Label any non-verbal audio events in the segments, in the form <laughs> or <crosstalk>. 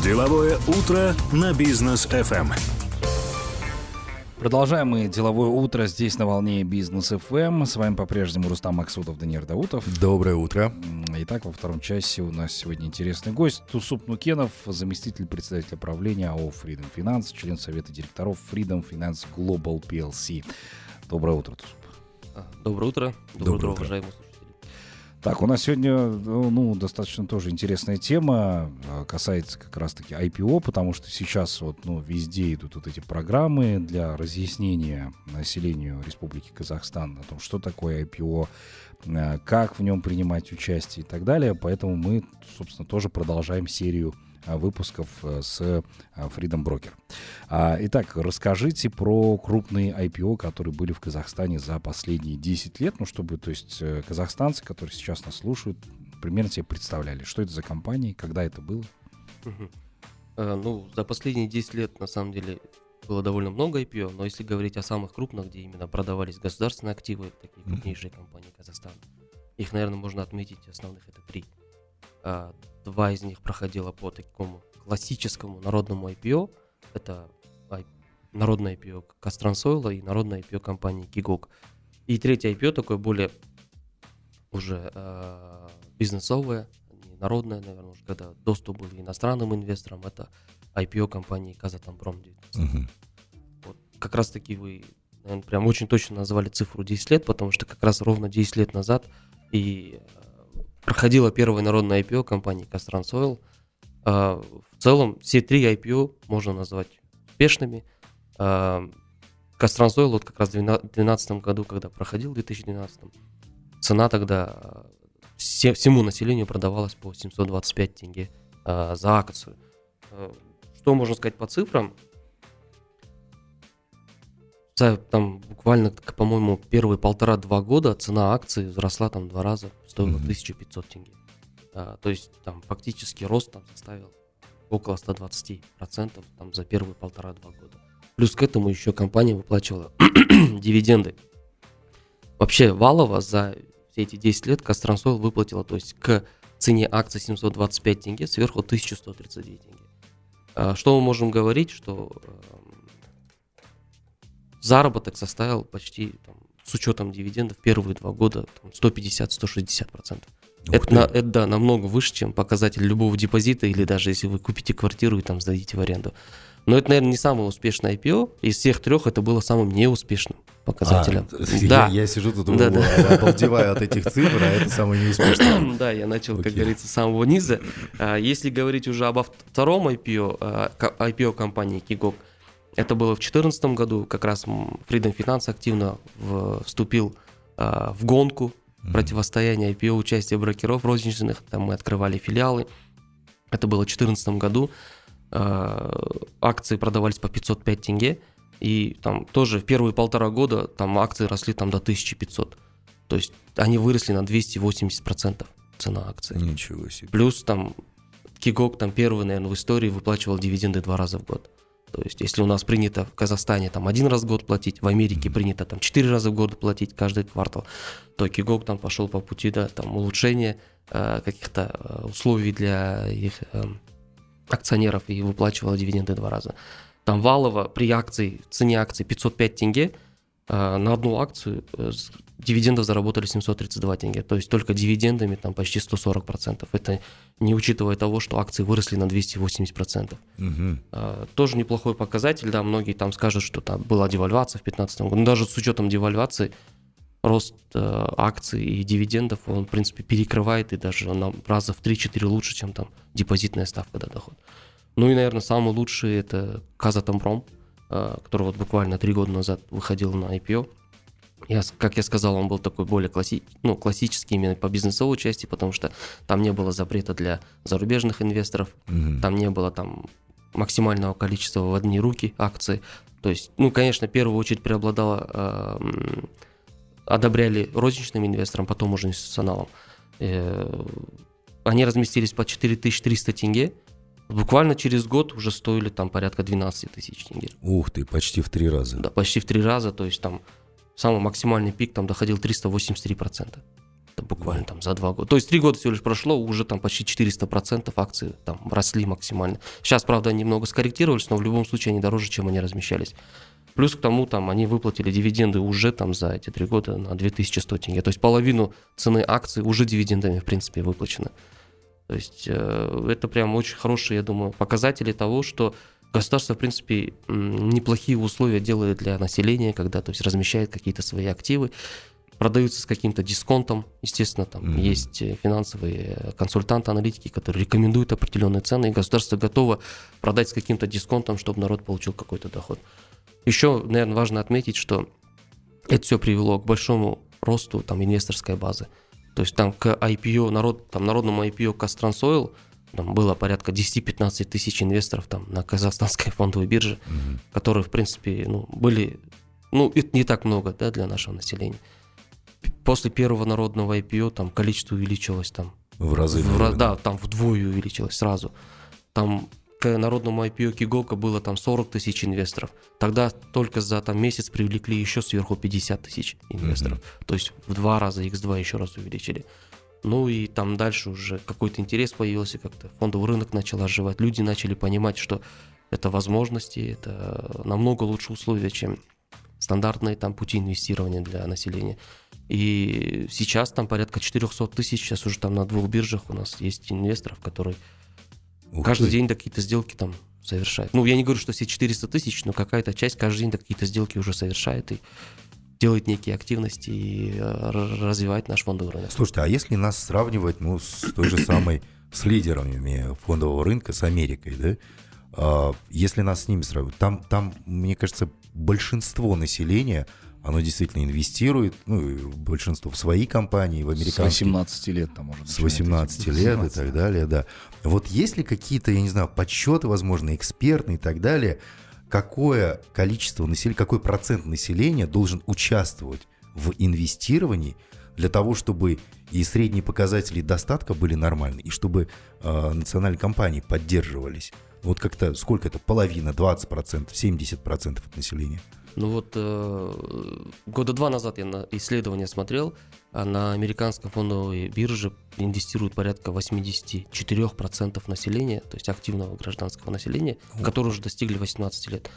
Деловое утро на бизнес FM. Продолжаем мы деловое утро здесь на волне Бизнес FM. С вами по-прежнему Рустам Максутов, Даниил Даутов. Доброе утро. Итак, во втором часе у нас сегодня интересный гость. Тусуп Нукенов, заместитель председателя правления АО Freedom Finance, член совета директоров Freedom Finance Global PLC. Доброе утро, Тусуп. А, доброе утро. Доброе, Доброе утро, утро, уважаемые слушатели. Так, у нас сегодня ну, достаточно тоже интересная тема, а, касается как раз-таки IPO, потому что сейчас вот, ну, везде идут вот эти программы для разъяснения населению Республики Казахстан о том, что такое IPO, а, как в нем принимать участие и так далее. Поэтому мы, собственно, тоже продолжаем серию выпусков э, с а, Freedom Broker. А, итак, расскажите про крупные IPO, которые были в Казахстане за последние 10 лет, ну, чтобы, то есть, э, казахстанцы, которые сейчас нас слушают, примерно себе представляли, что это за компании, когда это было? А, ну, за последние 10 лет, на самом деле, было довольно много IPO, но если говорить о самых крупных, где именно продавались государственные активы, такие крупнейшие компании Казахстана, их, наверное, можно отметить, основных это три. А, два из них проходило по такому классическому народному IPO. Это народное IPO Кастрансойла и народное IPO компании Кигок. И третье IPO такое более уже э, бизнесовое, не народное, наверное, уже когда доступ был иностранным инвесторам, это IPO компании Казатомпром 19. Угу. Вот как раз таки вы, наверное, прям очень точно назвали цифру 10 лет, потому что как раз ровно 10 лет назад и проходила первое народное IPO компании Кастран Soil. А, в целом все три IPO можно назвать успешными. А, Кастран Soil вот как раз в 2012 году, когда проходил в 2012, цена тогда а, все, всему населению продавалась по 725 тенге за акцию. Что можно сказать по цифрам? За там буквально, по-моему, первые полтора-два года цена акции взросла там два раза, стоила mm-hmm. 1500 тенге. А, то есть там фактически рост там составил около 120% там за первые полтора-два года. Плюс к этому еще компания выплачивала <clears throat> дивиденды. Вообще валово за все эти 10 лет Кастрансойл выплатила, то есть к цене акции 725 тенге сверху 1132 тенге. А, что мы можем говорить, что заработок составил почти там, с учетом дивидендов первые два года 150-160 процентов. Это, на, это да, намного выше, чем показатель любого депозита, или даже если вы купите квартиру и там сдадите в аренду. Но это, наверное, не самое успешное IPO. Из всех трех это было самым неуспешным показателем. А, <laughs> да. я, я сижу тут, да, да. обалдеваю от этих цифр, а это самое неуспешное. <laughs> Да, я начал, как говорится, с самого низа. А, если говорить уже об втором IPO, IPO компании Kigok, это было в 2014 году, как раз Freedom Finance активно в, вступил э, в гонку mm-hmm. противостояния IPO, участия брокеров розничных, там мы открывали филиалы. Это было в 2014 году. Э, акции продавались по 505 тенге, и там тоже в первые полтора года там акции росли там до 1500. То есть они выросли на 280% цена акций. Ничего себе. Плюс там Кигок там первый, наверное, в истории выплачивал дивиденды два раза в год. То есть, если у нас принято в Казахстане там один раз в год платить, в Америке принято там четыре раза в год платить каждый квартал, то Кигок там пошел по пути, да, там улучшения э, каких-то э, условий для их э, акционеров и выплачивал дивиденды два раза. Там валово при акции, цене акции 505 тенге, э, на одну акцию э, дивидендов заработали 732 тенге. То есть только дивидендами там почти 140%. Это не учитывая того, что акции выросли на 280%. Угу. А, тоже неплохой показатель. Да, многие там скажут, что там была девальвация в 2015 году. Но даже с учетом девальвации рост э, акций и дивидендов, он, в принципе, перекрывает и даже на раза в 3-4 лучше, чем там депозитная ставка до доход. Ну и, наверное, самый лучший это Казатомпром, э, который вот буквально три года назад выходил на IPO. Я, как я сказал, он был такой более класси, ну, классический именно по бизнесовой части, потому что там не было запрета для зарубежных инвесторов, mm-hmm. там не было там максимального количества в одни руки акций. То есть, ну, конечно, в первую очередь преобладало, э, одобряли розничным инвесторам, потом уже институционалам. Э, они разместились по 4300 тенге, Буквально через год уже стоили там порядка 12 тысяч тенге. Ух ты, почти в три раза. Да, почти в три раза, то есть там самый максимальный пик там доходил 383%. Это буквально там за два года. То есть три года всего лишь прошло, уже там почти 400% акций там росли максимально. Сейчас, правда, они немного скорректировались, но в любом случае они дороже, чем они размещались. Плюс к тому, там, они выплатили дивиденды уже там за эти три года на 2100 тенге. То есть половину цены акций уже дивидендами, в принципе, выплачено. То есть э, это прям очень хорошие, я думаю, показатели того, что государство, в принципе, неплохие условия делает для населения, когда то есть, размещает какие-то свои активы, продаются с каким-то дисконтом. Естественно, там mm-hmm. есть финансовые консультанты, аналитики, которые рекомендуют определенные цены, и государство готово продать с каким-то дисконтом, чтобы народ получил какой-то доход. Еще, наверное, важно отметить, что это все привело к большому росту там, инвесторской базы. То есть там к IPO, народ, там, народному IPO Кастрансойл там было порядка 10-15 тысяч инвесторов там на казахстанской <laughs> фондовой бирже, mm-hmm. которые, в принципе, ну, были, ну, это не так много, да, для нашего населения. После первого народного IPO там количество увеличилось там. В разы. В, да, там вдвое увеличилось сразу. Там к народному IPO Киголка было там 40 тысяч инвесторов. Тогда только за там, месяц привлекли еще сверху 50 тысяч инвесторов. Mm-hmm. То есть в два раза, x2 еще раз увеличили. Ну и там дальше уже какой-то интерес появился, как-то фондовый рынок начал оживать. Люди начали понимать, что это возможности, это намного лучше условия, чем стандартные там пути инвестирования для населения. И сейчас там порядка 400 тысяч, сейчас уже там на двух биржах у нас есть инвесторов, которые Ух каждый ты. день какие-то сделки там совершают. Ну, я не говорю, что все 400 тысяч, но какая-то часть каждый день какие-то сделки уже совершает и делает некие активности и э, развивает наш фондовый рынок. Слушайте, а если нас сравнивать ну, с той же самой, с лидерами фондового рынка, с Америкой, да, а, если нас с ними сравнивать, там, там, мне кажется, большинство населения – оно действительно инвестирует, ну, большинство в свои компании, в американские. С 18 лет там может С 18 лет 18. и так далее, да. Вот есть ли какие-то, я не знаю, подсчеты, возможно, экспертные и так далее, какое количество населения, какой процент населения должен участвовать в инвестировании для того, чтобы и средние показатели достатка были нормальны, и чтобы э, национальные компании поддерживались? Вот как-то сколько это? Половина, 20%, 70% от населения? Ну вот э, года два назад я на исследование смотрел, а на американской фондовой бирже инвестируют порядка 84% населения, то есть активного гражданского населения, вот. которые уже достигли 18 лет.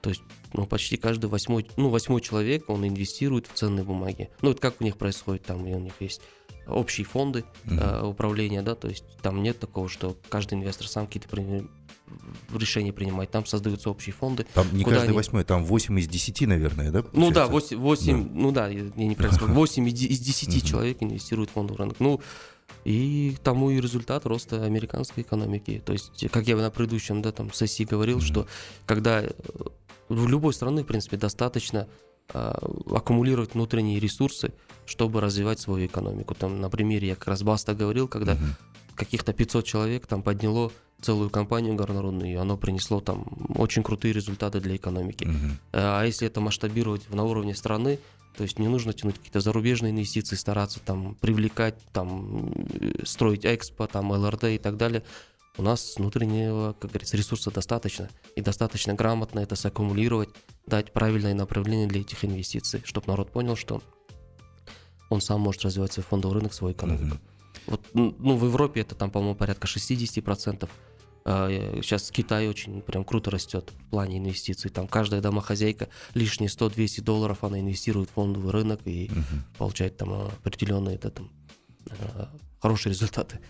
То есть ну, почти каждый восьмой, ну, восьмой человек, он инвестирует в ценные бумаги. Ну, это как у них происходит, там и у них есть общие фонды uh-huh. э, управления, да, то есть там нет такого, что каждый инвестор сам какие-то решения принимать. Там создаются общие фонды. Там не каждый они... восьмой, там 8 из 10, наверное, да? Получается? Ну да, 8, 8 да. ну да, я, я неправильно <laughs> сказал, 8 из 10 человек инвестируют в фондовый рынок. Ну, и тому и результат роста американской экономики. То есть, как я на предыдущем да, там, сессии говорил, что когда э, в любой страны, в принципе, достаточно э, аккумулировать внутренние ресурсы, чтобы развивать свою экономику. Там на примере я как раз Баста говорил, когда каких-то 500 человек там подняло целую компанию горнорудную, и оно принесло там очень крутые результаты для экономики. Uh-huh. А если это масштабировать на уровне страны, то есть не нужно тянуть какие-то зарубежные инвестиции, стараться там привлекать, там э, строить экспо, там ЛРД и так далее. У нас внутреннего, как говорится, ресурса достаточно. И достаточно грамотно это саккумулировать, дать правильное направление для этих инвестиций, чтобы народ понял, что он сам может развивать свой фондовый рынок, свою экономику. Uh-huh. Вот, ну, в Европе это там, по-моему, порядка 60%. Сейчас а, Китай очень прям круто растет в плане инвестиций. Там каждая домохозяйка лишние 100-200 долларов она инвестирует в фондовый рынок и угу. получает там определенные это, там, а, хорошие результаты.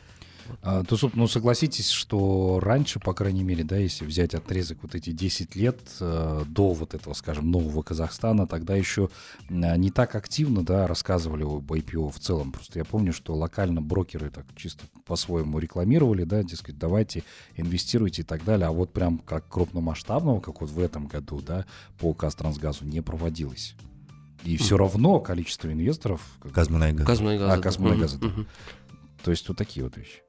А, то, ну, согласитесь, что раньше, по крайней мере, да, если взять отрезок вот эти 10 лет э, до вот этого, скажем, нового Казахстана, тогда еще э, не так активно, да, рассказывали об IPO в целом. Просто я помню, что локально брокеры так чисто по-своему рекламировали, да, дескать, давайте инвестируйте и так далее. А вот прям как крупномасштабного, как вот в этом году, да, по Казтрансгазу не проводилось. И все равно количество инвесторов... Казмунайгаз. Казмунайгаз. А, Казмунайгаз, да. То есть вот такие вот вещи.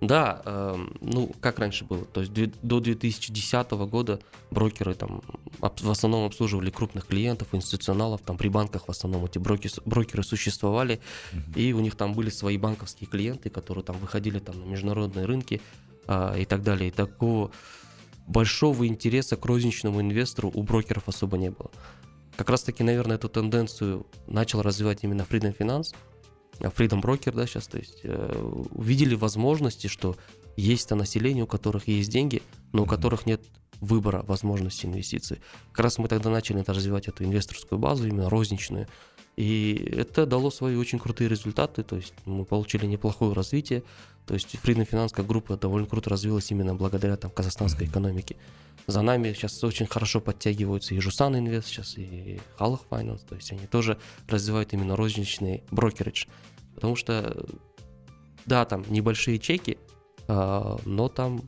Да, э, ну как раньше было, то есть до 2010 года брокеры там в основном обслуживали крупных клиентов, институционалов, там при банках в основном эти брокеры, брокеры существовали, mm-hmm. и у них там были свои банковские клиенты, которые там выходили там на международные рынки э, и так далее. И такого большого интереса к розничному инвестору у брокеров особо не было. Как раз таки, наверное, эту тенденцию начал развивать именно Freedom Finance, Freedom Broker, да, сейчас, то есть э, увидели возможности, что есть то население, у которых есть деньги, но у которых нет выбора возможности инвестиций. Как раз мы тогда начали это развивать эту инвесторскую базу, именно розничную. И это дало свои очень крутые результаты, то есть мы получили неплохое развитие, то есть Freedom Finance как группа довольно круто развилась именно благодаря там, казахстанской экономике. За нами сейчас очень хорошо подтягиваются и Жусан Инвест сейчас, и Халах Finance, то есть они тоже развивают именно розничный брокеридж. Потому что, да, там небольшие чеки, а, но там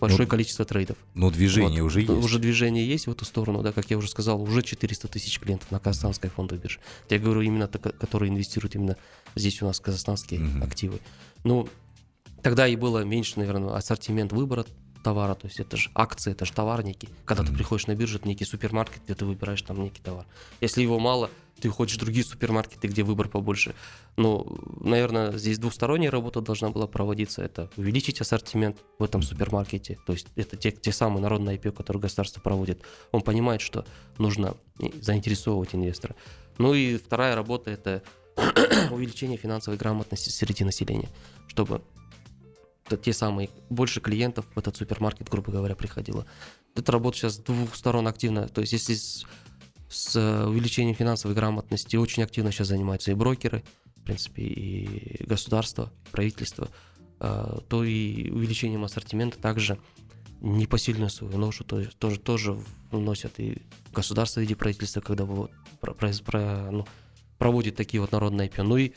большое Ну, количество трейдов. Но движение Вот. уже есть. Уже движение есть в эту сторону, да, как я уже сказал, уже 400 тысяч клиентов на казахстанской фондовой бирже. Я говорю именно, которые инвестируют именно здесь у нас казахстанские Мгм. активы. Ну, тогда и было меньше, наверное, ассортимент выбора товара, то есть это же акции, это же товарники. Когда ты приходишь на биржу, это некий супермаркет, где ты выбираешь там некий товар. Если его мало, ты хочешь в другие супермаркеты, где выбор побольше. Ну, наверное, здесь двухсторонняя работа должна была проводиться. Это увеличить ассортимент в этом супермаркете. То есть это те, те самые народные IPO, которые государство проводит. Он понимает, что нужно заинтересовывать инвестора. Ну и вторая работа – это <clears throat> увеличение финансовой грамотности среди населения, чтобы те самые больше клиентов в этот супермаркет, грубо говоря, приходило. Эта работа сейчас с двух сторон активна. То есть если с, с э, увеличением финансовой грамотности очень активно сейчас занимаются и брокеры, в принципе, и государство, правительство, э, то и увеличением ассортимента также непосильную свою ношу есть тоже, тоже вносят и государство в виде правительства, когда вот про- про- ну, проводит такие вот народные IPO. Ну и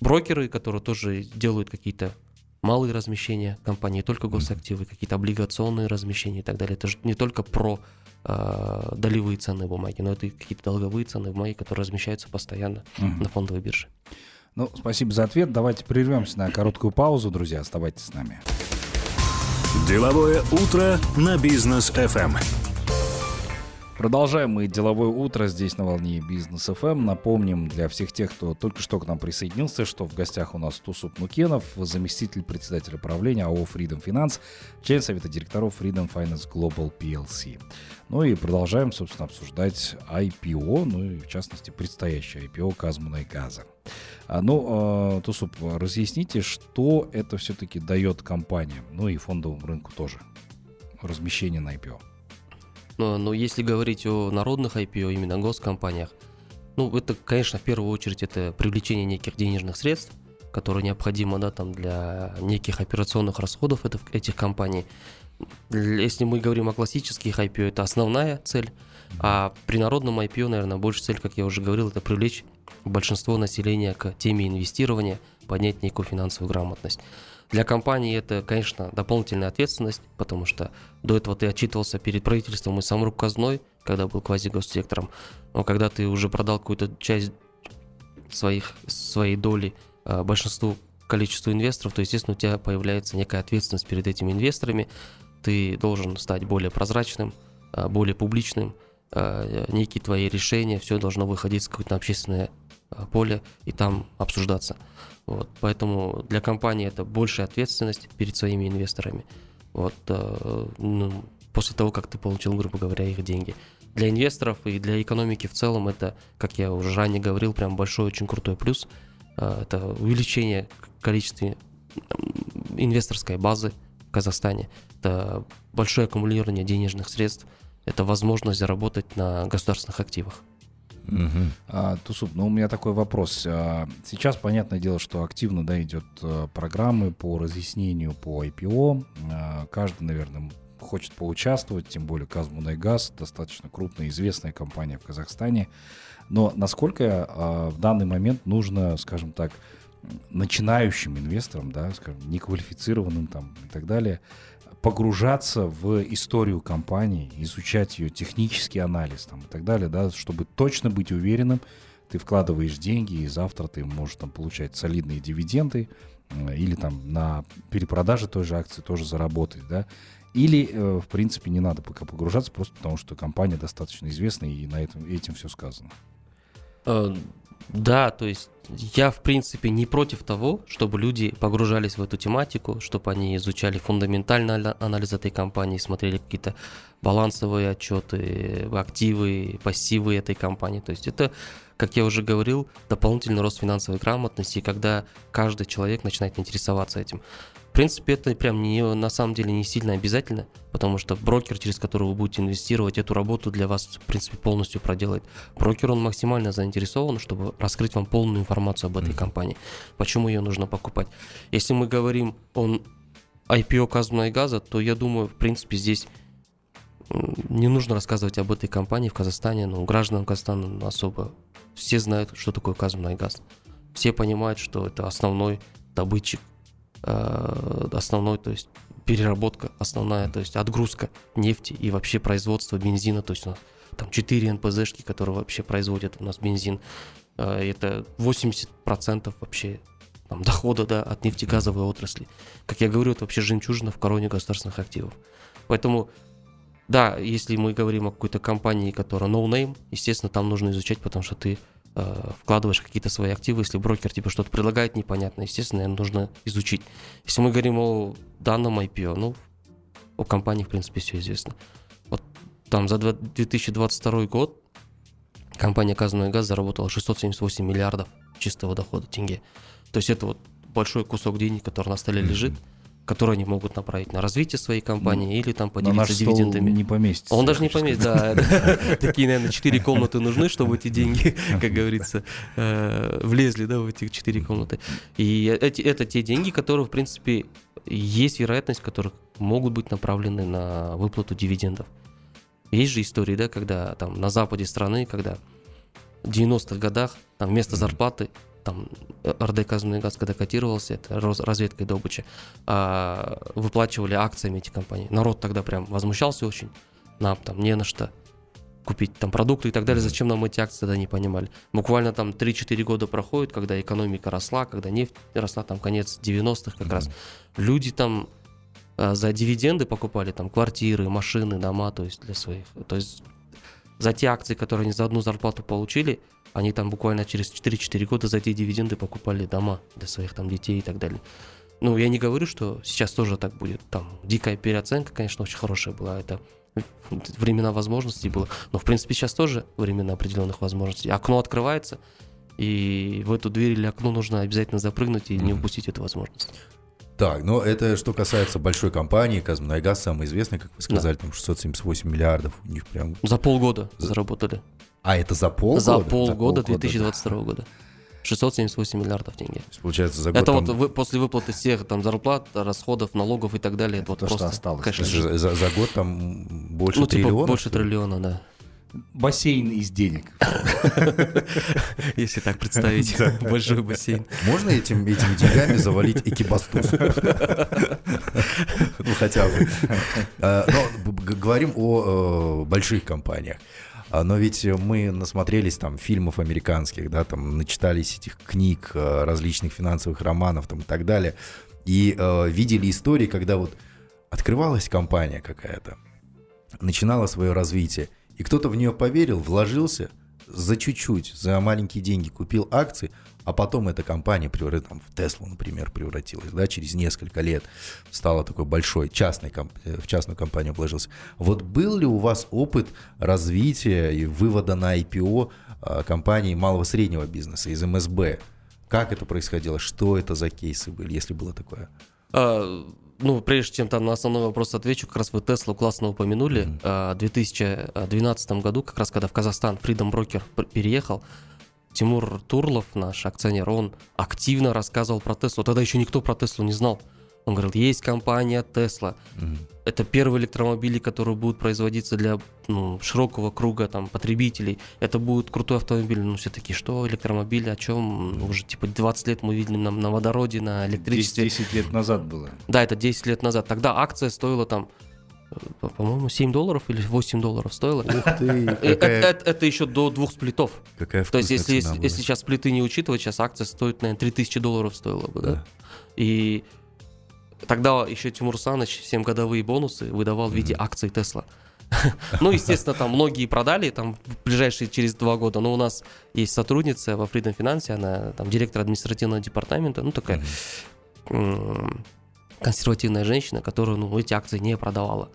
брокеры, которые тоже делают какие-то малые размещения компании, не только госактивы, какие-то облигационные размещения и так далее. Это же не только про э, долевые ценные бумаги, но это и какие-то долговые ценные бумаги, которые размещаются постоянно Мгм. на фондовой бирже. Ну, спасибо за ответ. Давайте прервемся на короткую паузу, друзья. Оставайтесь с нами. Деловое утро на бизнес FM. Продолжаем мы деловое утро здесь на волне Бизнес ФМ. Напомним для всех тех, кто только что к нам присоединился, что в гостях у нас Тусуп Нукенов, заместитель председателя правления АО Freedom Finance, член совета директоров Freedom Finance Global PLC. Ну и продолжаем, собственно, обсуждать IPO, ну и в частности предстоящее IPO Казмуна и Газа. А, ну, э, Тусуп, разъясните, что это все-таки дает компаниям, ну и фондовому рынку тоже, размещение на IPO. Но, но если говорить о народных IPO, именно госкомпаниях, ну, это, конечно, в первую очередь это привлечение неких денежных средств, которые необходимо, да, там, для неких операционных расходов это- этих компаний. Если мы говорим о классических IPO, это основная цель, а при народном IPO, наверное, больше цель, как я уже говорил, это привлечь большинство населения к теме инвестирования, поднять некую финансовую грамотность. Для компании это, конечно, дополнительная ответственность, потому что до этого ты отчитывался перед правительством и сам казной, когда был квазигоссектором, но когда ты уже продал какую-то часть своих, своей доли э, большинству количеству инвесторов, то, естественно, у тебя появляется некая ответственность перед этими инвесторами. Ты должен стать более прозрачным, э, более публичным. э, Некие твои решения, все должно выходить с какое-то общественное поле и там обсуждаться. Вот, поэтому для компании это большая ответственность перед своими инвесторами. Вот, э, ну, после того, как ты получил, грубо говоря, их деньги. Для инвесторов и для экономики в целом это, как я уже ранее говорил, прям большой, очень крутой плюс. Э, Это увеличение количества инвесторской базы в Казахстане. Это большое аккумулирование денежных средств. Это возможность заработать на государственных активах. Мгм. А, Тусуп, ну у меня такой вопрос. А, Сейчас, понятное дело, что активно да, идет э, программы по разъяснению по IPO. А, Каждый, наверное, хочет поучаствовать, тем более Казмунайгаз, достаточно крупная, известная компания в Казахстане. Но насколько а, в данный момент нужно, скажем так, начинающим инвесторам, да, скажем, неквалифицированным там и так далее, погружаться в историю компании, изучать ее технический анализ там, и так далее, да, чтобы точно быть уверенным, ты вкладываешь деньги, и завтра ты можешь там получать солидные дивиденды, э, или там на перепродаже той же акции тоже заработать, да, или, э, в принципе, не надо пока погружаться, просто потому что компания достаточно известна, и на этом, этим все сказано. Э, Да, то есть я, в принципе, не против того, чтобы люди погружались в эту тематику, чтобы они изучали фундаментальный анализ этой компании, смотрели какие-то балансовые отчеты, активы, пассивы этой компании. То есть это как я уже говорил, дополнительный рост финансовой грамотности, когда каждый человек начинает интересоваться этим. В принципе, это прям не, на самом деле не сильно обязательно, потому что брокер, через который вы будете инвестировать, эту работу для вас, в принципе, полностью проделает. Брокер, он максимально заинтересован, чтобы раскрыть вам полную информацию об этой компании, почему ее нужно покупать. Если мы говорим о IPO Казмна и Газа, то я думаю, в принципе, здесь не нужно рассказывать об этой компании в Казахстане, но гражданам Казахстана особо все знают, что такое Казмунайгаз. Все понимают, что это основной добытчик, э, основной, то есть переработка основная, то есть отгрузка нефти и вообще производство бензина, то есть у нас там 4 НПЗшки, которые вообще производят у нас бензин. Э, это 80% вообще там, дохода да, от нефтегазовой отрасли. Как я говорю, это вообще жемчужина в короне государственных активов. Поэтому да, если мы говорим о какой-то компании, которая no name, естественно, там нужно изучать, потому что ты э, вкладываешь какие-то свои активы, если брокер тебе что-то предлагает непонятно, естественно, нужно изучить. Если мы говорим о данном IPO, ну, о компании, в принципе, все известно. Вот там за 2022 год компания «Казанной газ» заработала 678 миллиардов чистого дохода тенге. То есть это вот большой кусок денег, который на столе лежит. Mm-hmm которые они могут направить на развитие своей компании ну, или там поделиться дивидендами. не поместится. Он даже не поместится, да. <laughs> Такие, наверное, четыре комнаты нужны, чтобы эти деньги, <laughs> как говорится, э, влезли, да, в эти четыре комнаты. И это те деньги, которые, в принципе, есть вероятность, которых могут быть направлены на выплату дивидендов. Есть же истории, да, когда там на западе страны, когда в 90-х годах там вместо зарплаты там РД «Казанный газ», когда котировался, это разведка и добыча, а, выплачивали акциями эти компании. Народ тогда прям возмущался очень, нам там не на что купить там продукты и так далее, зачем нам эти акции тогда не понимали. Буквально там 3-4 года проходит, когда экономика росла, когда нефть росла, там конец 90-х как mm-hmm. раз. Люди там а, за дивиденды покупали там квартиры, машины, дома, то есть для своих. То есть за те акции, которые они за одну зарплату получили, они там буквально через 4-4 года за эти дивиденды покупали дома для своих там детей и так далее. Ну, я не говорю, что сейчас тоже так будет. Там дикая переоценка, конечно, очень хорошая была. Это времена возможностей было. Но, в принципе, сейчас тоже времена определенных возможностей. Окно открывается, и в эту дверь или окно нужно обязательно запрыгнуть и не упустить эту возможность. Так, но это что касается большой компании, Казмунайгаз самый известный, как вы сказали, да. там 678 миллиардов у них прям... За полгода за... заработали. А это за полгода? За полгода, за 2022 да. года. 678 миллиардов тенге. Получается, за год Это там... вот вы, после выплаты всех там зарплат, расходов, налогов и так далее. Это, это вот то, просто, что осталось. Конечно, за, за, за год там больше ну, триллиона? Типа больше триллиона, да. Бассейн из денег. <laughs> Если так представить, <laughs> большой бассейн. Можно этим, этими деньгами завалить экибастуз? Ну, хотя бы. А, но говорим о э, больших компаниях. А, но ведь мы насмотрелись там фильмов американских, да, там начитались этих книг, э, различных финансовых романов там и так далее, и э, видели истории, когда вот открывалась компания какая-то, начинала свое развитие, и кто-то в нее поверил, вложился за чуть-чуть, за маленькие деньги купил акции, а потом эта компания там, в Теслу, например, превратилась, да, через несколько лет стала такой большой, частной, э, в частную компанию вложился. Вот был ли у вас опыт развития и вывода на IPO а, компании малого-среднего бизнеса из МСБ? Как это происходило? Что это за кейсы были, если было такое? А, ну, прежде чем там на основной вопрос отвечу, как раз вы Теслу классно упомянули. Mm-hmm. В 2012 году, как раз когда в Казахстан Freedom Broker переехал, Тимур Турлов, наш акционер, он активно рассказывал про Теслу. Тогда еще никто про Теслу не знал. Он говорил, есть компания Tesla. Mm-hmm. Это первые электромобили, которые будут производиться для ну, широкого круга там, потребителей. Это будет крутой автомобиль. Ну, все таки что электромобили, о чем? Mm-hmm. Уже типа 20 лет мы видели на, на водороде, на электричестве. 10, 10 лет назад было. Да, это 10 лет назад. Тогда акция стоила там по-моему, 7 долларов или 8 долларов стоило. Ух ты, э, какая... это, это еще до двух сплитов. Какая То есть, если, если, если сейчас сплиты не учитывать, сейчас акция стоит, наверное, 3000 долларов стоила бы, да? да? И Тогда еще Тимур Саныч 7 годовые бонусы выдавал в виде акций Тесла. <laughs> Ну, естественно, там многие продали, там в ближайшие через два года. Но у нас есть сотрудница во Freedom Finance, она там директор административного департамента, ну такая консервативная женщина, которая ну, эти акции не продавала.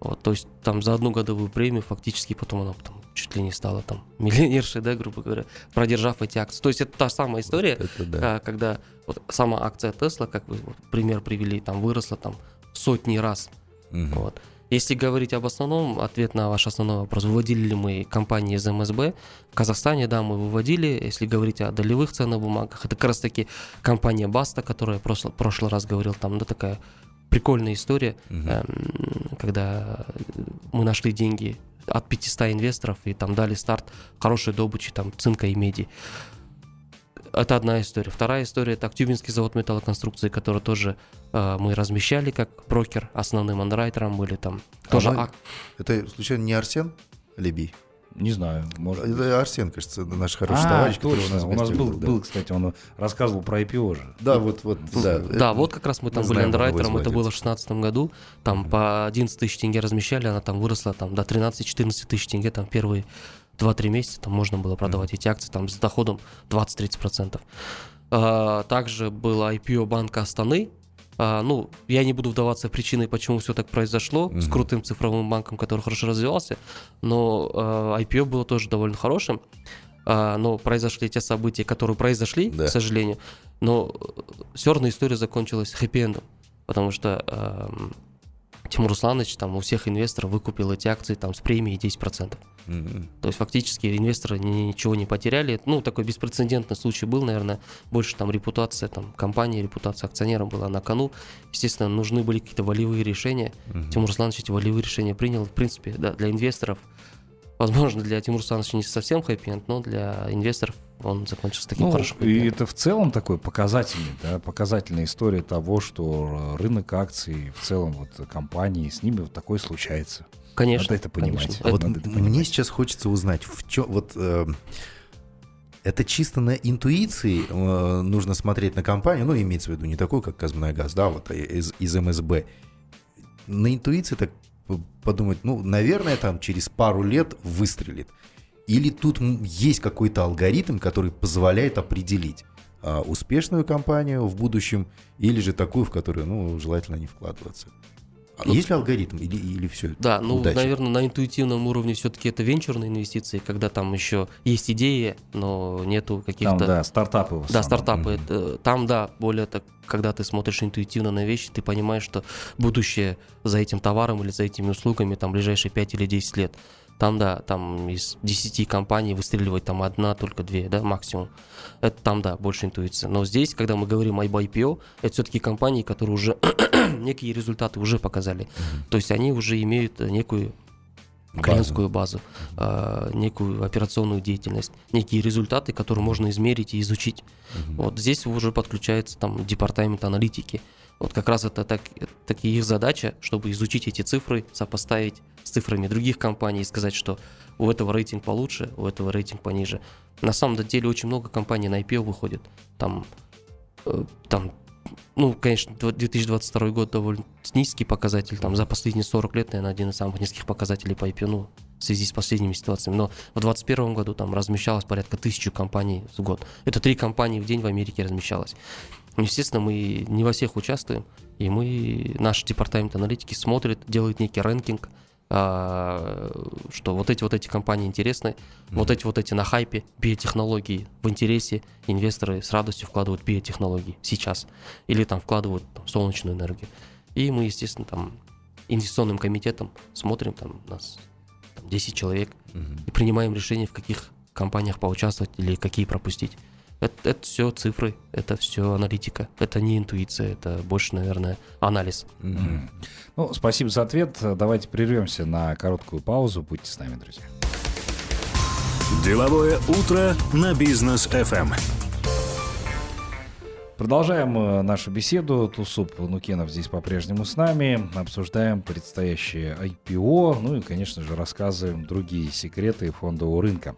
Вот, то есть там за одну годовую премию фактически потом она там чуть ли не стала там <laughs> миллионершей, да, грубо говоря, продержав эти акции. То есть это та самая история, Это да. а, когда вот сама акция Тесла, как вы вот пример привели, там выросла там сотни раз. Мгм. Вот. Если говорить об основном, ответ на ваш основной вопрос, выводили ли мы компании из МСБ, в Казахстане, да, мы выводили. Если говорить о долевых ценных бумагах, это как раз таки компания Баста, которая в прошлый, раз говорил, там, ну, такая прикольная история, Мгм. эм, когда мы нашли деньги от 500 инвесторов и там дали старт хорошей добычи там цинка и меди. Это одна история. Вторая история это Актюбинский завод металлоконструкции, который тоже э, мы размещали как брокер, основным андеррайтером были там. Тоже мы- ак- Это, случайно, не Арсен Лебий? Не знаю, может. Это Арсен, кажется, наш хороший А, товарищ, который точно. у нас, У нас гостях был, да. был, кстати, он рассказывал про IPO же. Да, вот, вот, да. Да, вот как раз мы там мы были андеррайтером, это было в владельцев. 2016 году, там по 11 тысяч тенге размещали, она там выросла там до 13-14 тысяч тенге, там первые 2-3 месяца там можно было продавать эти акции там с доходом 20-30%. А, Также было IPO банка Астаны, А, ну, я не буду вдаваться в причины, почему все так произошло с Мгм. крутым цифровым банком, который хорошо развивался, но а, IPO было тоже довольно хорошим. А, но произошли те события, которые произошли, Да. к сожалению. Но все равно история закончилась хэппи-эндом, потому что эм, Тимур Русланович там у всех инвесторов выкупил эти акции там с премией 10%. Мгм. То есть фактически инвесторы ни- ничего не потеряли. Ну, такой беспрецедентный случай был, наверное, больше там репутация там компании, репутация акционера была на кону. Естественно, нужны были какие-то волевые решения. Мгм. Тимур Русланович эти волевые решения принял. В принципе, да, для инвесторов, возможно, для Тимура Руслановича не совсем хэппи но для инвесторов он закончился таким Ну, хорошим и это в целом такой показательный, да, показательная история того, что рынок акций, в целом вот компании, с ними вот такое случается. Конечно. Надо это понимать. конечно. А вот это м- понимать. мне сейчас хочется узнать, в чем вот э, это чисто на интуиции э, нужно смотреть на компанию, ну имеется в виду не такой, как Казмунайгаз, да, вот а из, из МСБ. На интуиции так подумать, ну, наверное, там через пару лет выстрелит. Или тут есть какой-то алгоритм, который позволяет определить а, успешную компанию в будущем, или же такую, в которую, ну, желательно не вкладываться. А есть ли алгоритм, или, или все? Да, ну, удача? наверное, на интуитивном уровне все-таки это венчурные инвестиции, когда там еще есть идеи, но нету каких-то... Там, да, стартапы Да, стартапы. Мгм. это- там, да, более так, когда ты смотришь интуитивно на вещи, ты понимаешь, что будущее за этим товаром или за этими услугами там ближайшие 5 или 10 лет. Там, да, там из 10 компаний выстреливает там одна, только две, да, максимум. Это там, да, больше интуиция. Но здесь, когда мы говорим об IPO, это все-таки компании, которые уже некие результаты уже показали. То есть они уже имеют э, некую Базу. клиентскую базу, а, некую операционную деятельность, некие результаты, которые можно измерить и изучить. Мгм. Вот здесь уже подключается там департамент аналитики. Вот как раз это так, так и их задача, чтобы изучить эти цифры, сопоставить с цифрами других компаний и сказать, что у этого рейтинг получше, у этого рейтинг пониже. На самом деле очень много компаний на IPO выходит. Там, э, там ну, конечно, дв- 2022 год довольно низкий показатель. Там за последние 40 лет, наверное, один из самых низких показателей по IPO, ну, в связи с последними ситуациями. Но в 2021 году там размещалось порядка тысячи компаний в год. Это три компании в день в Америке размещалось. Естественно, мы не во всех участвуем, и мы, наш департамент аналитики смотрит, делает некий рэнкинг, что вот эти вот эти компании интересны, вот эти вот эти на хайпе, биотехнологии в интересе, инвесторы с радостью вкладывают биотехнологии сейчас, или там вкладывают там, солнечную энергию. И мы, естественно, там инвестиционным комитетом смотрим, там у нас там, 10 человек, Мгм. и принимаем решение, в каких компаниях поучаствовать или какие пропустить. Это, это все цифры, это все аналитика, это не интуиция, это больше, наверное, анализ. Мгм. Ну, спасибо за ответ. Давайте прервемся на короткую паузу. Будьте с нами, друзья. Деловое утро на бизнес FM. Продолжаем э, нашу беседу. Тусуп Нукенов здесь по-прежнему с нами. Обсуждаем предстоящее IPO. Ну и, конечно же, рассказываем другие секреты фондового рынка.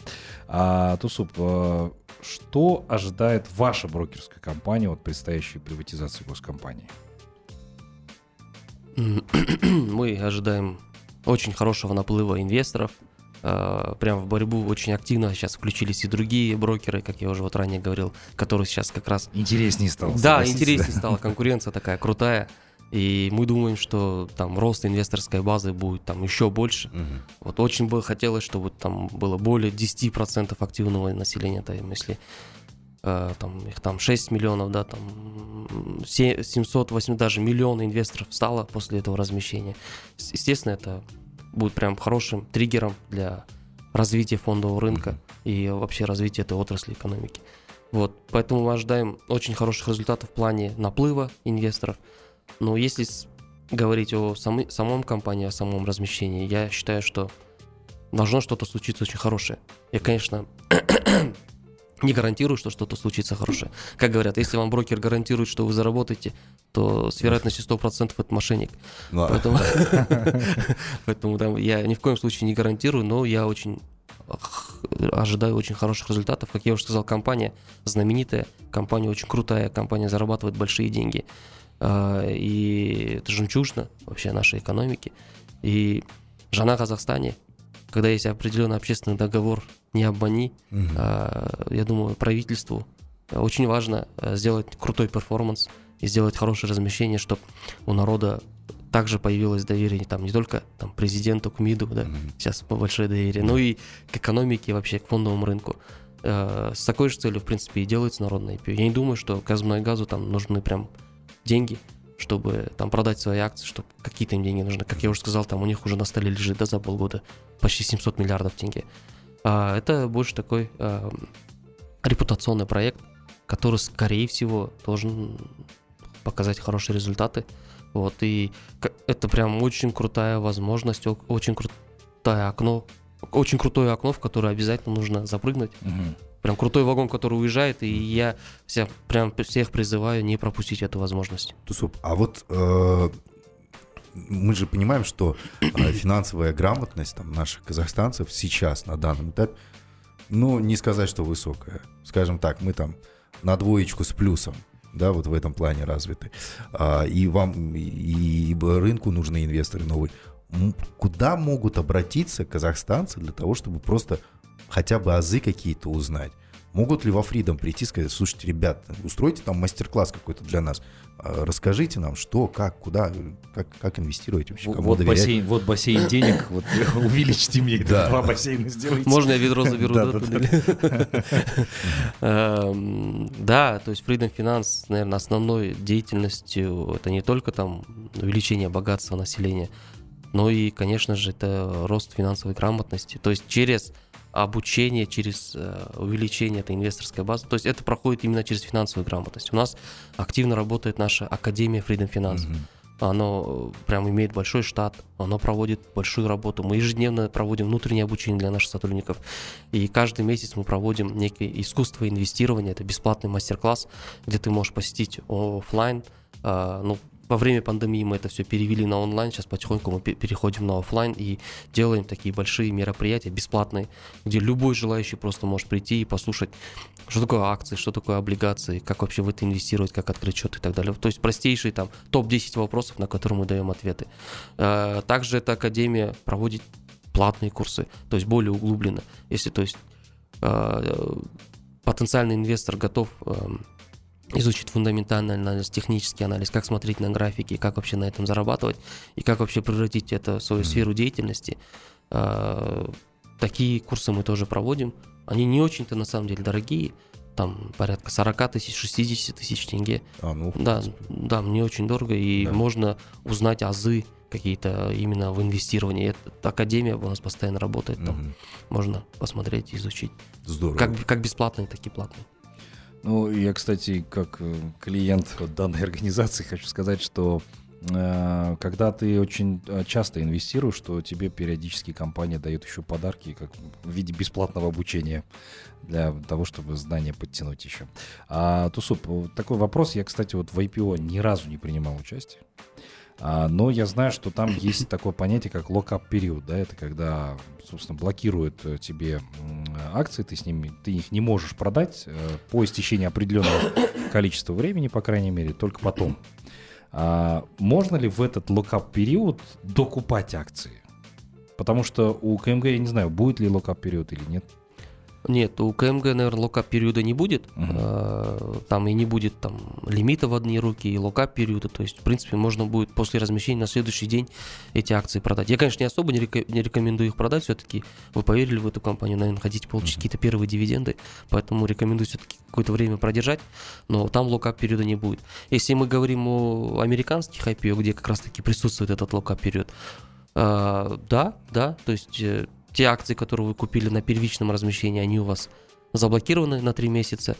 А, Тусуп, э, что ожидает ваша брокерская компания от предстоящей приватизации госкомпании? <clears throat> Мы ожидаем очень хорошего наплыва инвесторов. Э, Прям в борьбу очень активно сейчас включились и другие брокеры, как я уже вот ранее говорил, которые сейчас как раз Интереснее стало. Да, интереснее <laughs> стало, конкуренция такая крутая. И мы думаем, что там рост инвесторской базы будет там еще больше. Мгм. Вот очень бы хотелось, чтобы там было более 10% активного населения, там, если э, там их там 6 миллионов, да, там м, се- 700, 8, даже миллион инвесторов стало после этого размещения. Естественно, это будет прям хорошим триггером для развития фондового рынка и вообще развития этой отрасли экономики. Вот, поэтому мы ожидаем очень хороших результатов в плане наплыва инвесторов. Но если говорить о самой, самом компании, о самом размещении, я считаю, что должно что-то случиться очень хорошее. Я, конечно, не гарантирую, что что-то случится хорошее. Как говорят, если вам брокер гарантирует, что вы заработаете, то с вероятностью 100% это мошенник. Ну, а- Поэтому, <laughs> поэтому там, я ни в коем случае не гарантирую, но я очень ожидаю очень хороших результатов. Как я уже сказал, компания знаменитая, компания очень крутая, компания зарабатывает большие деньги. А, И это жемчужина вообще нашей экономики. И жена в Казахстане, когда есть определенный общественный договор «не обмани», а, я думаю, правительству очень важно э, сделать крутой перформанс и сделать хорошее размещение, чтобы у народа также появилось доверие там не только там, президенту, к МИДу, да, Мгм. сейчас большое доверие, но и к экономике, вообще к фондовому рынку. Э, С такой же целью, в принципе, и делается народное IPO. Я не думаю, что Казмунайгазу там нужны прям деньги, чтобы там продать свои акции, чтобы какие-то им деньги нужны. Как я уже сказал, там у них уже на столе лежит, да, за полгода почти 700 миллиардов тенге. А, это больше такой а, репутационный проект, который, скорее всего, должен показать хорошие результаты. Вот, и это прям очень крутая возможность, очень крутое окно, очень крутое окно, в которое обязательно нужно запрыгнуть. Мгм. Прям крутой вагон, который уезжает, и я всех, прям всех призываю не пропустить эту возможность. Тусуп, а вот э, мы же понимаем, что э, финансовая грамотность там, наших казахстанцев сейчас, на данном этапе, ну, не сказать, что высокая. Скажем так, мы там на двоечку с плюсом, да, вот в этом плане развиты. А, и вам, и, рынку нужны инвесторы новые. Куда могут обратиться казахстанцы для того, чтобы просто хотя бы азы какие-то узнать? Могут ли во Фридом прийти и сказать, слушайте, ребят, устройте там мастер-класс какой-то для нас, А, расскажите нам, что, как, куда, как, как инвестировать вообще, кому Вот доверять. бассейн, вот бассейн <laughs> денег, вот <laughs> увеличьте мне Да. два бассейна сделайте. Можно я ведро заберу? Да, да, да, туда? <laughs> Эм, Да, то есть Freedom Finance, наверное, основной деятельностью это не только там увеличение богатства населения, но и, конечно же, это рост финансовой грамотности. То есть через обучение, через э, увеличение этой инвесторской базы. То есть это проходит именно через финансовую грамотность. У нас активно работает наша Академия Freedom Finance. Мгм. Оно э, прям имеет большой штат, оно проводит большую работу. Мы ежедневно проводим внутреннее обучение для наших сотрудников. И каждый месяц мы проводим некое искусство инвестирования. Это бесплатный мастер-класс, где ты можешь посетить офлайн. А, Ну, во время пандемии мы это все перевели на онлайн, сейчас потихоньку мы пе- переходим на офлайн и делаем такие большие мероприятия бесплатные, где любой желающий просто может прийти и послушать, что такое акции, что такое облигации, как вообще в это инвестировать, как открыть счет и так далее. То есть простейшие там топ-10 вопросов, на которые мы даем ответы. Э, Также эта академия проводит платные курсы, то есть более углубленно. Если, то есть, э, потенциальный инвестор готов изучить фундаментальный анализ, технический анализ, как смотреть на графики, как вообще на этом зарабатывать и как вообще превратить это в свою сферу деятельности. Э, Такие курсы мы тоже проводим. Они не очень-то на самом деле дорогие, там порядка 40 тысяч, 60 тысяч тенге. А, ну, Да, да, мне очень дорого, и Да. можно узнать азы какие-то именно в инвестировании. Эта академия у нас постоянно работает, там Мгм. можно посмотреть, изучить. Здорово. Как, как бесплатные, так и платные. Ну, я, кстати, как э, клиент данной <laughs> организации хочу сказать, что э, когда ты очень э, часто инвестируешь, что тебе периодически компания дает еще подарки как в виде бесплатного обучения для того, чтобы знания подтянуть еще. А, Тусуп, такой вопрос. Я, кстати, вот в IPO ни разу не принимал участие. А, но я знаю, что там есть такое понятие, как локап период, да, это когда, собственно, блокируют э, тебе акции, ты с ними, ты их не можешь продать э, по истечении определенного количества времени, по крайней мере, только потом. А можно ли в этот lock-up период докупать акции? Потому что у КМГ я не знаю, будет ли lock-up период или нет. Нет, у КМГ, наверное, lock-up периода не будет. Угу. Там и не будет там лимита в одни руки и lock-up периода. То есть, в принципе, можно будет после размещения на следующий день эти акции продать. Я, конечно, не особо не, река- не рекомендую их продать. Все-таки вы поверили в эту компанию, наверное, хотите получить угу. какие-то первые дивиденды. Поэтому рекомендую все-таки какое-то время продержать. Но там lock-up периода не будет. Если мы говорим о американских IPO, где как раз-таки присутствует этот lock-up период, Э, да, да, то есть э, те акции, которые вы купили на первичном размещении, они у вас заблокированы на 3 месяца,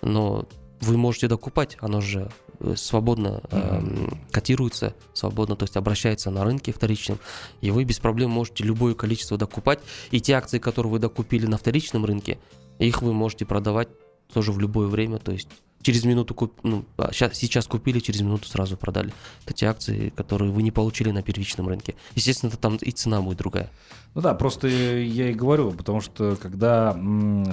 но вы можете докупать, оно же э, свободно э, котируется, свободно, то есть обращается на рынке вторичном, и вы без проблем можете любое количество докупать, и те акции, которые вы докупили на вторичном рынке, их вы можете продавать тоже в любое время, то есть через минуту куп, ну, сейчас, сейчас купили, через минуту сразу продали. Это те акции, которые вы не получили на первичном рынке. Естественно, там и цена будет другая. Ну да, просто я и говорю, потому что когда,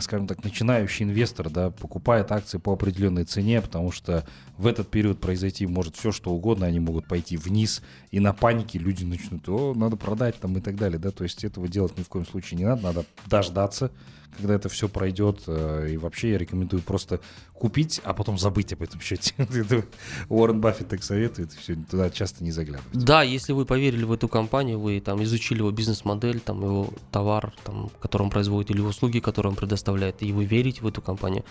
скажем так, начинающий инвестор да, покупает акции по определенной цене, потому что в этот период произойти может все, что угодно, они могут пойти вниз, и на панике люди начнут, о, надо продать там и так далее, да, то есть этого делать ни в коем случае не надо, надо дождаться, когда это все пройдет. Э, и вообще я рекомендую просто купить, а потом забыть об этом счете. <laughs> Уоррен Баффет так советует, все, туда часто не заглядывать. Да, если вы поверили в эту компанию, вы там изучили его бизнес-модель, там его товар, там, который он производит, или услуги, которые он предоставляет, и вы верите в эту компанию,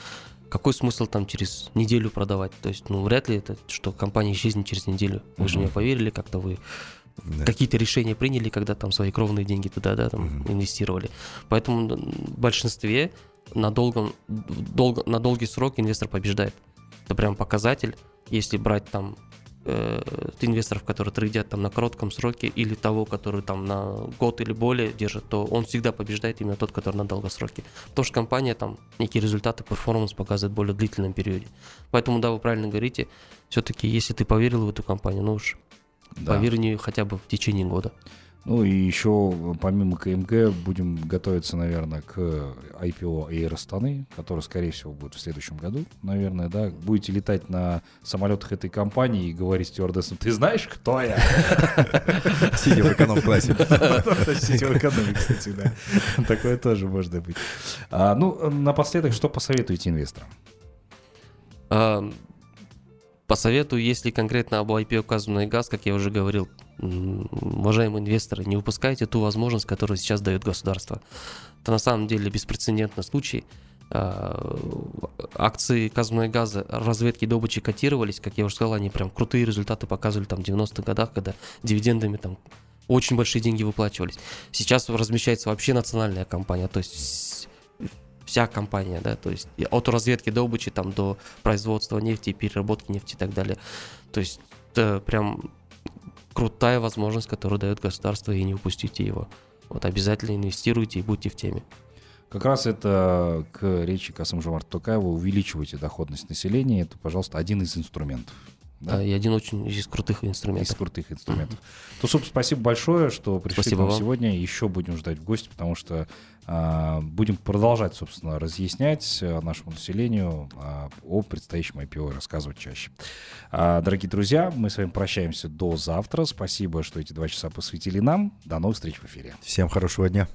какой смысл там через неделю продавать? То есть, ну, вряд ли это, что компания исчезнет через неделю. Вы же мне поверили, как-то вы да. какие-то решения приняли, когда там свои кровные деньги туда, да, там угу. инвестировали. Поэтому в большинстве на, долгом, долго, на долгий срок инвестор побеждает. Это прям показатель. Если брать там э, инвесторов, которые трейдят там на коротком сроке, или того, который там на год или более держит, то он всегда побеждает именно тот, который на долгосроке. Потому что компания там некие результаты, перформанс показывает в более длительном периоде. Поэтому, да, вы правильно говорите, все-таки, если ты поверил в эту компанию, ну уж да. нее хотя бы в течение года. Ну и еще помимо КМГ будем готовиться, наверное, к IPO Air Астаны, который, скорее всего, будет в следующем году, наверное, да. Будете летать на самолетах этой компании и говорить стюардессам, ты знаешь, кто я? <laughs> Сидя в эконом-классе. <laughs> Сидя в экономе, кстати, да. <laughs> Такое тоже может быть. А, ну, напоследок, что посоветуете инвесторам? Посоветую, если конкретно об IPO указанный газ, как я уже говорил, уважаемые инвесторы, не упускайте ту возможность, которую сейчас дает государство. Это на самом деле беспрецедентный случай. А, акции казанной газа разведки добычи котировались, как я уже сказал, они прям крутые результаты показывали там в 90-х годах, когда дивидендами там очень большие деньги выплачивались. Сейчас размещается вообще национальная компания, то есть вся компания, да, то есть от разведки добычи там до производства нефти, переработки нефти и так далее. То есть это прям крутая возможность, которую дает государство, и не упустите его. Вот обязательно инвестируйте и будьте в теме. Как раз это к речи Касым-Жомарта Токаева увеличивайте доходность населения. Это, пожалуйста, один из инструментов. Да? и один очень из крутых инструментов. Из крутых инструментов. Mm-hmm. Тусуп, спасибо большое, что пришли спасибо к нам вам. сегодня. Еще будем ждать в гости, потому что будем продолжать, собственно, разъяснять а, нашему населению а, о предстоящем IPO и рассказывать чаще. А, дорогие друзья, мы с вами прощаемся до завтра. Спасибо, что эти два часа посвятили нам. До новых встреч в эфире. Всем хорошего дня.